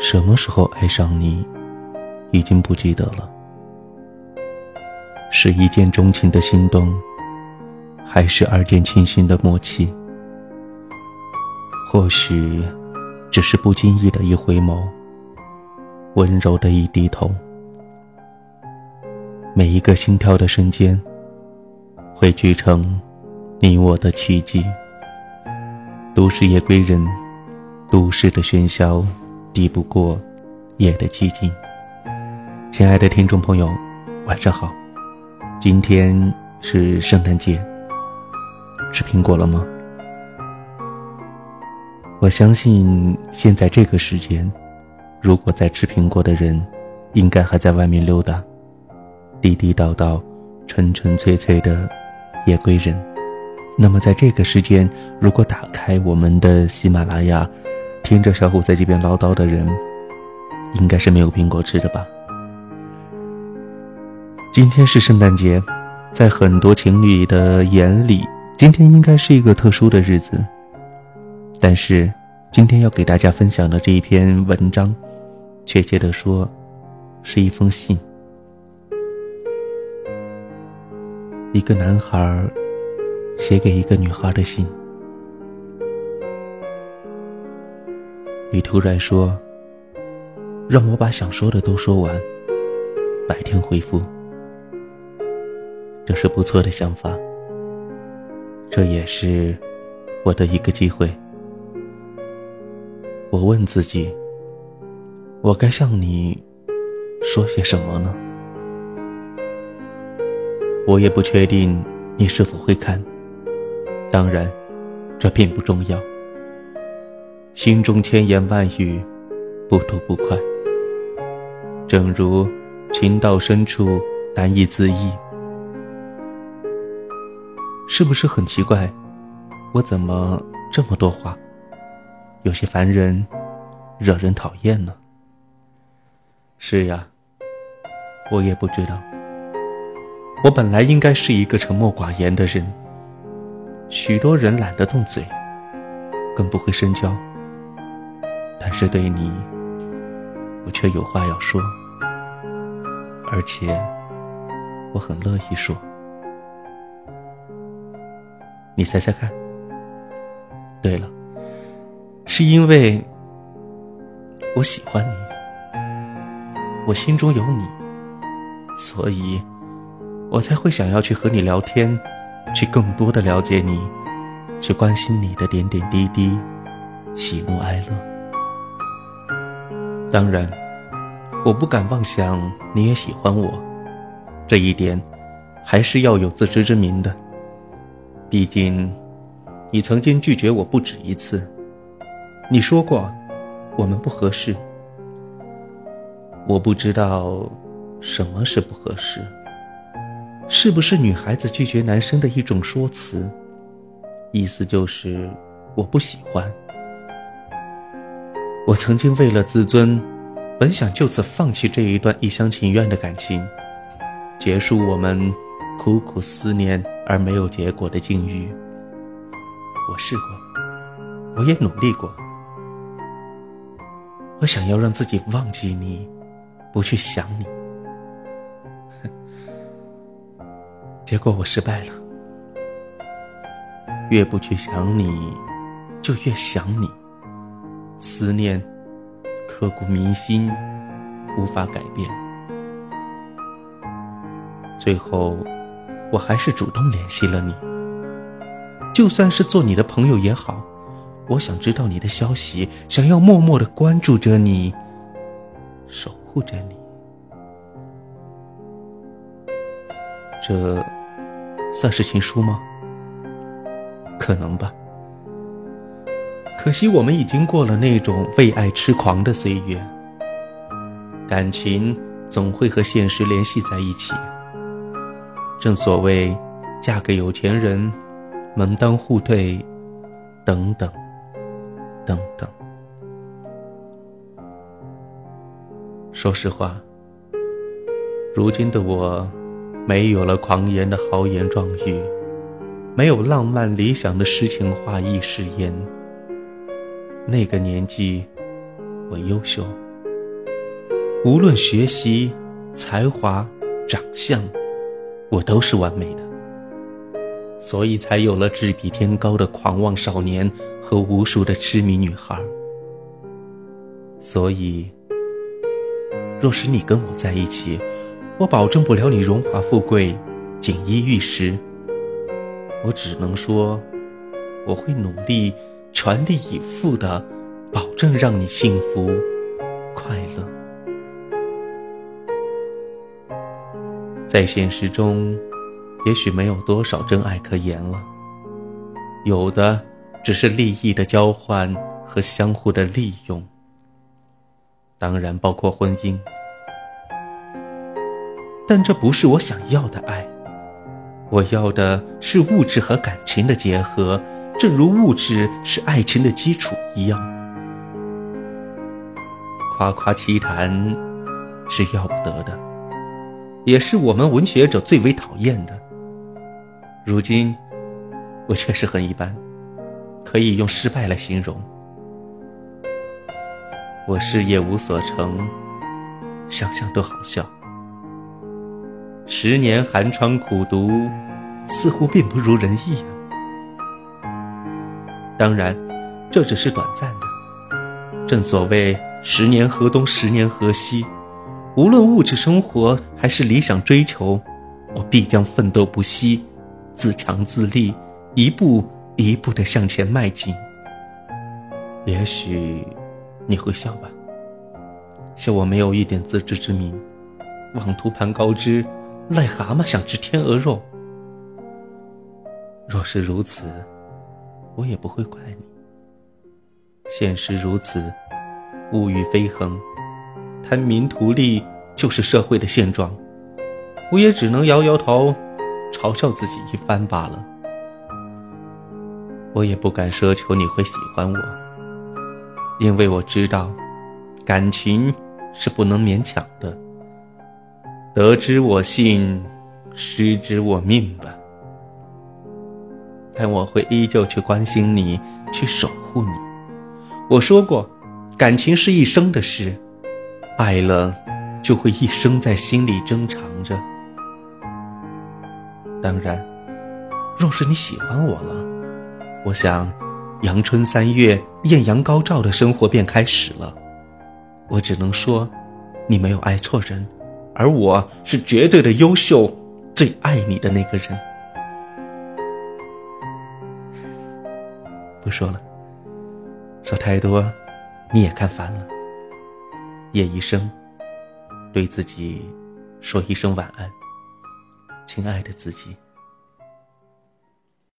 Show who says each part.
Speaker 1: 什么时候爱上你，已经不记得了。是一见钟情的心动，还是二见倾心的默契？或许，只是不经意的一回眸，温柔的一低头。每一个心跳的瞬间，汇聚成你我的奇迹。都市夜归人，都市的喧嚣。抵不过夜的寂静。亲爱的听众朋友，晚上好。今天是圣诞节，吃苹果了吗？我相信现在这个时间，如果在吃苹果的人，应该还在外面溜达。地地道道、纯纯粹粹的夜归人。那么在这个时间，如果打开我们的喜马拉雅。听着小虎在这边唠叨的人，应该是没有苹果吃的吧？今天是圣诞节，在很多情侣的眼里，今天应该是一个特殊的日子。但是，今天要给大家分享的这一篇文章，确切的说，是一封信。一个男孩写给一个女孩的信。你突然说：“让我把想说的都说完，白天回复。”这是不错的想法，这也是我的一个机会。我问自己：我该向你说些什么呢？我也不确定你是否会看，当然，这并不重要。心中千言万语，不吐不快。正如情到深处难以自抑，是不是很奇怪？我怎么这么多话，有些烦人，惹人讨厌呢？是呀，我也不知道。我本来应该是一个沉默寡言的人，许多人懒得动嘴，更不会深交。但是对你，我却有话要说，而且我很乐意说。你猜猜看？对了，是因为我喜欢你，我心中有你，所以我才会想要去和你聊天，去更多的了解你，去关心你的点点滴滴，喜怒哀乐。当然，我不敢妄想你也喜欢我，这一点还是要有自知之明的。毕竟，你曾经拒绝我不止一次，你说过我们不合适。我不知道什么是不合适，是不是女孩子拒绝男生的一种说辞？意思就是我不喜欢。我曾经为了自尊，本想就此放弃这一段一厢情愿的感情，结束我们苦苦思念而没有结果的境遇。我试过，我也努力过，我想要让自己忘记你，不去想你，结果我失败了。越不去想你，就越想你。思念刻骨铭心，无法改变。最后，我还是主动联系了你。就算是做你的朋友也好，我想知道你的消息，想要默默的关注着你，守护着你。这算是情书吗？可能吧。可惜我们已经过了那种为爱痴狂的岁月，感情总会和现实联系在一起。正所谓，嫁给有钱人，门当户对，等等，等等。说实话，如今的我，没有了狂言的豪言壮语，没有浪漫理想的诗情画意誓言。那个年纪，我优秀，无论学习、才华、长相，我都是完美的，所以才有了志比天高的狂妄少年和无数的痴迷女孩。所以，若是你跟我在一起，我保证不了你荣华富贵、锦衣玉食。我只能说，我会努力、全力以赴的，保证让你幸福、快乐。在现实中，也许没有多少真爱可言了，有的只是利益的交换和相互的利用。当然，包括婚姻，但这不是我想要的爱。我要的是物质和感情的结合，正如物质是爱情的基础一样。夸夸其谈是要不得的，也是我们文学者最为讨厌的。如今，我确实很一般，可以用失败来形容。我事业无所成，想想都好笑。十年寒窗苦读，似乎并不如人意啊。当然，这只是短暂的。正所谓“十年河东，十年河西”，无论物质生活还是理想追求，我必将奋斗不息，自强自立，一步一步的向前迈进。也许你会笑吧，笑我没有一点自知之明，妄图攀高枝。癞蛤蟆想吃天鹅肉，若是如此，我也不会怪你。现实如此，物欲飞横，贪名图利就是社会的现状，我也只能摇摇头，嘲笑自己一番罢了。我也不敢奢求你会喜欢我，因为我知道，感情是不能勉强的。得之我幸，失之我命吧。但我会依旧去关心你，去守护你。我说过，感情是一生的事，爱了就会一生在心里珍藏着。当然，若是你喜欢我了，我想，阳春三月、艳阳高照的生活便开始了。我只能说，你没有爱错人。而我是绝对的优秀，最爱你的那个人。不说了，说太多你也看烦了。夜一生，对自己说一声晚安，亲爱的自己。